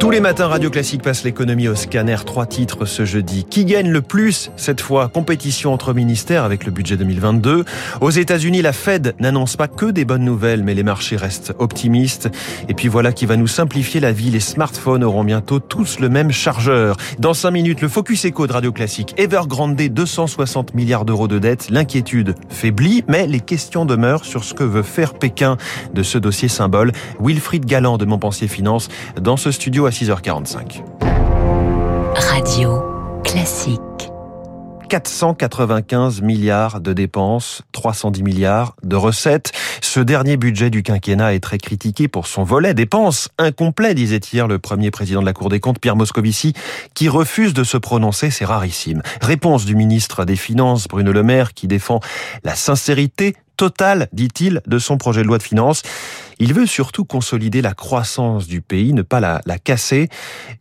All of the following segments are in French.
Tous les matins, Radio Classique passe l'économie au scanner. Trois titres ce jeudi. Qui gagne le plus cette fois? Compétition entre ministères avec le budget 2022. Aux États-Unis, la Fed n'annonce pas que des bonnes nouvelles, mais les marchés restent optimistes. Et puis voilà qui va nous simplifier la vie. Les smartphones auront bientôt tous le même chargeur. Dans cinq minutes, le Focus Echo de Radio Classique. Evergrande 260 milliards d'euros de dette. L'inquiétude faiblit, mais les questions demeurent sur ce que veut faire Pékin de ce dossier symbole. Wilfried Galland de Montpensier Finance dans ce studio à 6h45. Radio Classique. 495 milliards de dépenses, 310 milliards de recettes. Ce dernier budget du quinquennat est très critiqué pour son volet dépenses incomplet, disait hier le premier président de la Cour des comptes, Pierre Moscovici, qui refuse de se prononcer, c'est rarissime. Réponse du ministre des Finances, Bruno Le Maire, qui défend la sincérité totale, dit-il, de son projet de loi de finances. Il veut surtout consolider la croissance du pays, ne pas la, la casser.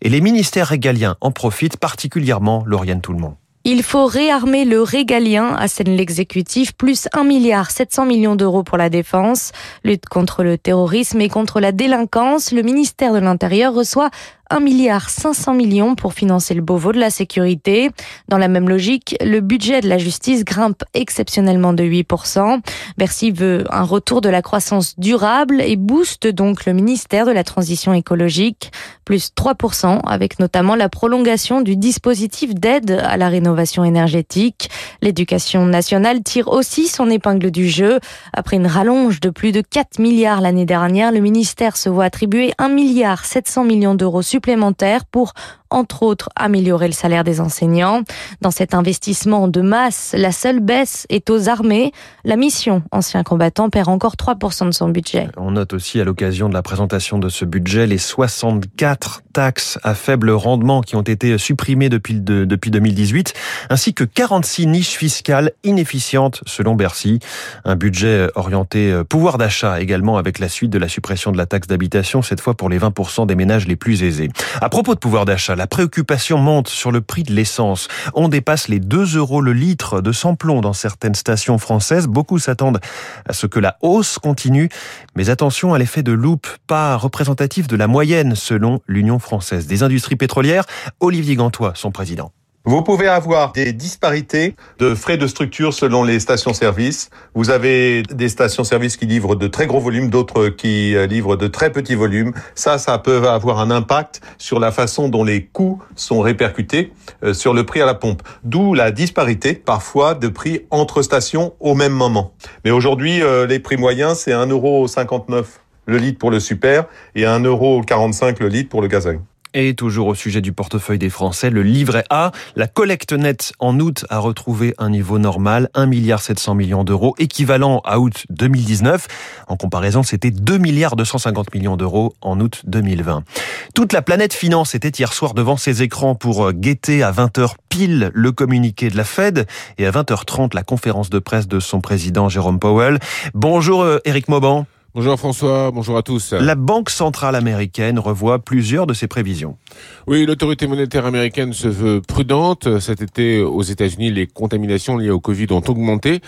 Et les ministères régaliens en profitent particulièrement, Lauriane Tout-le-Monde. Il faut réarmer le régalien, assène l'exécutif, plus 1 milliard 700 millions d'euros pour la défense. Lutte contre le terrorisme et contre la délinquance, le ministère de l'Intérieur reçoit 1 milliard 500 millions pour financer le Beauvau de la sécurité. Dans la même logique, le budget de la justice grimpe exceptionnellement de 8%. Bercy veut un retour de la croissance durable et booste donc le ministère de la transition écologique, plus 3%, avec notamment la prolongation du dispositif d'aide à la rénovation énergétique. L'éducation nationale tire aussi son épingle du jeu. Après une rallonge de plus de 4 milliards l'année dernière, le ministère se voit attribuer 1 milliard 700 millions d'euros supplémentaires pour entre autres améliorer le salaire des enseignants. Dans cet investissement de masse, la seule baisse est aux armées. La mission ancien combattant perd encore 3% de son budget. On note aussi à l'occasion de la présentation de ce budget les 64 taxes à faible rendement qui ont été supprimées depuis, de, depuis 2018, ainsi que 46 niches fiscales inefficientes selon Bercy. Un budget orienté pouvoir d'achat également avec la suite de la suppression de la taxe d'habitation, cette fois pour les 20% des ménages les plus aisés. À propos de pouvoir d'achat, la préoccupation monte sur le prix de l'essence. On dépasse les 2 euros le litre de sans-plomb dans certaines stations françaises. Beaucoup s'attendent à ce que la hausse continue. Mais attention à l'effet de loupe, pas représentatif de la moyenne selon l'Union française des industries pétrolières. Olivier Gantois, son président. Vous pouvez avoir des disparités de frais de structure selon les stations-service. Vous avez des stations-service qui livrent de très gros volumes, d'autres qui livrent de très petits volumes. Ça, ça peut avoir un impact sur la façon dont les coûts sont répercutés sur le prix à la pompe. D'où la disparité, parfois, de prix entre stations au même moment. Mais aujourd'hui, les prix moyens, c'est 1,59€ le litre pour le super et 1,45€ le litre pour le gazole. Et toujours au sujet du portefeuille des Français, le livret A, la collecte nette en août a retrouvé un niveau normal, 1 milliard 700 millions d'euros, équivalent à août 2019. En comparaison, c'était 2 milliards 250 millions d'euros en août 2020. Toute la planète finance était hier soir devant ses écrans pour guetter à 20h pile le communiqué de la Fed et à 20h30 la conférence de presse de son président Jérôme Powell. Bonjour Eric Mauban. Bonjour François, bonjour à tous. La Banque centrale américaine revoit plusieurs de ses prévisions. Oui, l'autorité monétaire américaine se veut prudente. Cet été, aux États-Unis, les contaminations liées au Covid ont augmenté.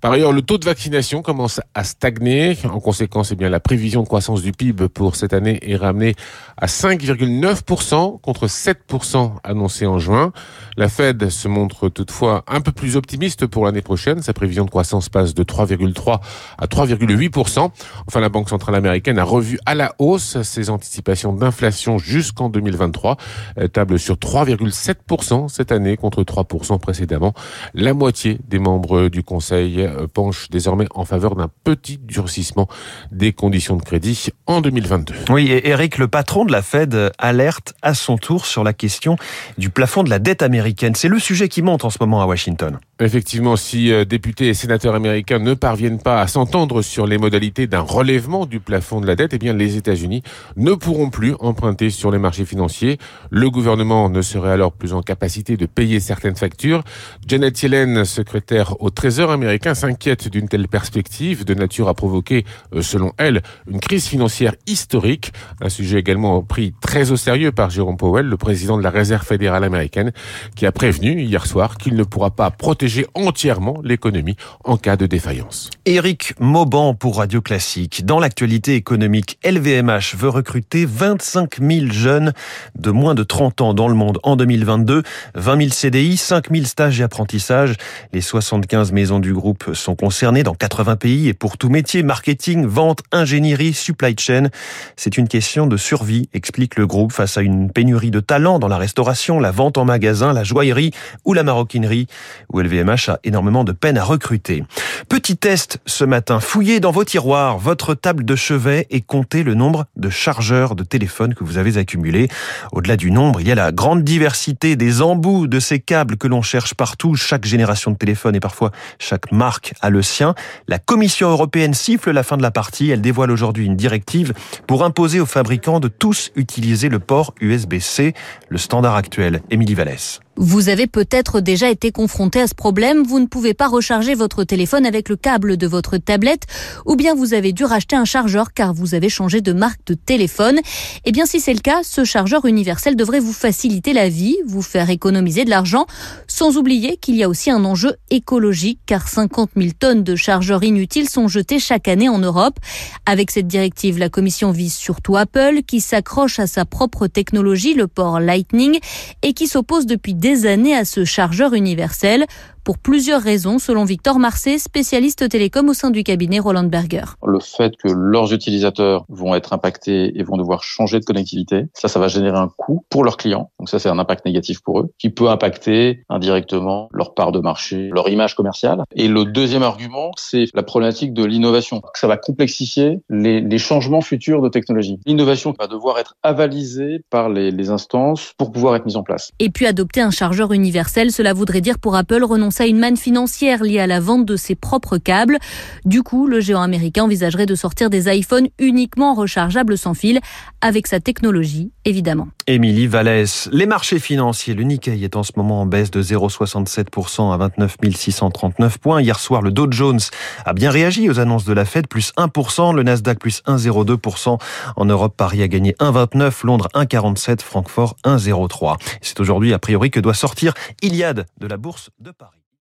Par ailleurs, le taux de vaccination commence à stagner. En conséquence, eh bien, la prévision de croissance du PIB pour cette année est ramenée à 5,9% contre 7% annoncé en juin. La Fed se montre toutefois un peu plus optimiste pour l'année prochaine. Sa prévision de croissance passe de 3,3 à 3,8%. Enfin, la Banque centrale américaine a revu à la hausse ses anticipations d'inflation jusqu'en 2023. Elle table sur 3,7% cette année contre 3% précédemment. La moitié des membres du Conseil penche désormais en faveur d'un petit durcissement des conditions de crédit en 2022. Oui, et Eric, le patron de la Fed, alerte à son tour sur la question du plafond de la dette américaine. C'est le sujet qui monte en ce moment à Washington. Effectivement, si députés et sénateurs américains ne parviennent pas à s'entendre sur les modalités d'un relèvement du plafond de la dette, eh bien, les États-Unis ne pourront plus emprunter sur les marchés financiers. Le gouvernement ne serait alors plus en capacité de payer certaines factures. Janet Yellen, secrétaire au Trésor américain, s'inquiète d'une telle perspective de nature à provoquer, euh, selon elle, une crise financière historique. Un sujet également pris très au sérieux par Jérôme Powell, le président de la Réserve fédérale américaine, qui a prévenu hier soir qu'il ne pourra pas protéger entièrement l'économie en cas de défaillance. Éric Mauban pour Radio Classique. Dans l'actualité économique, LVMH veut recruter 25 000 jeunes de moins de 30 ans dans le monde en 2022. 20 000 CDI, 5 000 stages et apprentissages. Les 75 maisons du groupe sont concernées dans 80 pays et pour tout métier, marketing, vente, ingénierie, supply chain. C'est une question de survie, explique le groupe, face à une pénurie de talents dans la restauration, la vente en magasin, la joaillerie ou la maroquinerie, où LVMH a énormément de peine à recruter. Petit test ce matin, fouillez dans vos tiroirs votre table de chevet et comptez le nombre de chargeurs de téléphone que vous avez accumulés. Au-delà du nombre, il y a la grande diversité des embouts de ces câbles que l'on cherche partout. Chaque génération de téléphone et parfois chaque marque a le sien. La Commission européenne siffle la fin de la partie. Elle dévoile aujourd'hui une directive pour imposer aux fabricants de tous utiliser le port USB-C, le standard actuel. Émilie Vallès. Vous avez peut-être déjà été confronté à ce problème. Vous ne pouvez pas recharger votre téléphone avec le câble de votre tablette ou bien vous avez dû racheter un chargeur car vous avez changé de marque de téléphone. Eh bien, si c'est le cas, ce chargeur universel devrait vous faciliter la vie, vous faire économiser de l'argent, sans oublier qu'il y a aussi un enjeu écologique car 50 000 tonnes de chargeurs inutiles sont jetées chaque année en Europe. Avec cette directive, la Commission vise surtout Apple qui s'accroche à sa propre technologie, le port Lightning, et qui s'oppose depuis années à ce chargeur universel pour plusieurs raisons, selon Victor Marcet, spécialiste télécom au sein du cabinet Roland Berger. Le fait que leurs utilisateurs vont être impactés et vont devoir changer de connectivité, ça, ça va générer un coût pour leurs clients. Donc ça, c'est un impact négatif pour eux, qui peut impacter indirectement leur part de marché, leur image commerciale. Et le deuxième argument, c'est la problématique de l'innovation. Ça va complexifier les, les, changements futurs de technologie. L'innovation va devoir être avalisée par les, les instances pour pouvoir être mise en place. Et puis adopter un chargeur universel, cela voudrait dire pour Apple renoncer à une manne financière liée à la vente de ses propres câbles. Du coup, le géant américain envisagerait de sortir des iPhones uniquement rechargeables sans fil, avec sa technologie, évidemment. Émilie Vallès, les marchés financiers, le Nikkei est en ce moment en baisse de 0,67% à 29 639 points. Hier soir, le Dow Jones a bien réagi aux annonces de la Fed, plus 1%, le Nasdaq plus 1,02%. En Europe, Paris a gagné 1,29, Londres 1,47, Francfort 1,03. C'est aujourd'hui, a priori, que doit sortir Iliade de la Bourse de Paris.